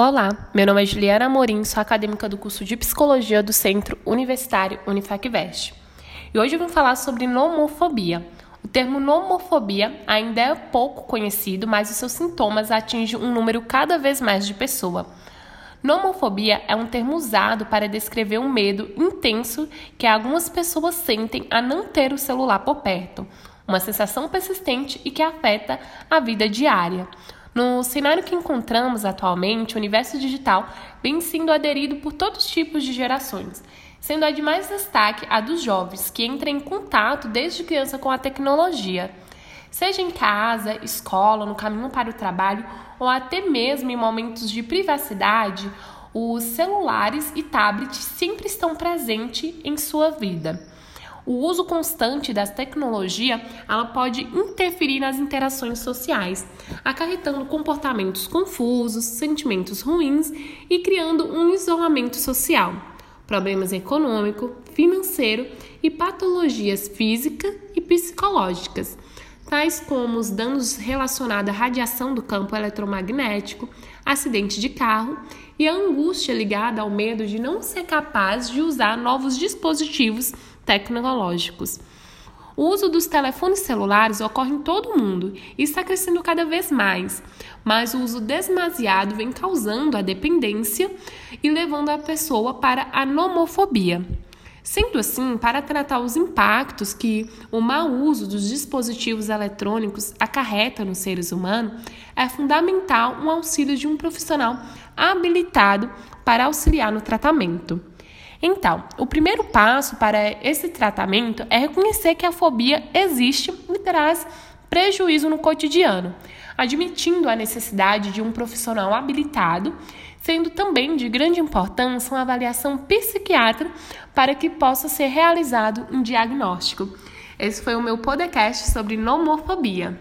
Olá, meu nome é Juliana Amorim, sou acadêmica do curso de Psicologia do Centro Universitário Unifacvest. E hoje eu vim falar sobre nomofobia. O termo nomofobia ainda é pouco conhecido, mas os seus sintomas atingem um número cada vez mais de pessoas. Nomofobia é um termo usado para descrever um medo intenso que algumas pessoas sentem a não ter o celular por perto, uma sensação persistente e que afeta a vida diária. No cenário que encontramos atualmente, o universo digital vem sendo aderido por todos os tipos de gerações, sendo a de mais destaque a dos jovens, que entram em contato desde criança com a tecnologia. Seja em casa, escola, no caminho para o trabalho ou até mesmo em momentos de privacidade, os celulares e tablets sempre estão presentes em sua vida o uso constante das tecnologias ela pode interferir nas interações sociais, acarretando comportamentos confusos, sentimentos ruins e criando um isolamento social, problemas econômico, financeiro e patologias físicas e psicológicas, tais como os danos relacionados à radiação do campo eletromagnético, acidente de carro e a angústia ligada ao medo de não ser capaz de usar novos dispositivos tecnológicos. O uso dos telefones celulares ocorre em todo o mundo e está crescendo cada vez mais, mas o uso demasiado vem causando a dependência e levando a pessoa para a nomofobia. Sendo assim, para tratar os impactos que o mau uso dos dispositivos eletrônicos acarreta nos seres humanos, é fundamental um auxílio de um profissional habilitado para auxiliar no tratamento. Então, o primeiro passo para esse tratamento é reconhecer que a fobia existe e traz prejuízo no cotidiano, admitindo a necessidade de um profissional habilitado, sendo também de grande importância uma avaliação psiquiatra para que possa ser realizado um diagnóstico. Esse foi o meu podcast sobre nomofobia.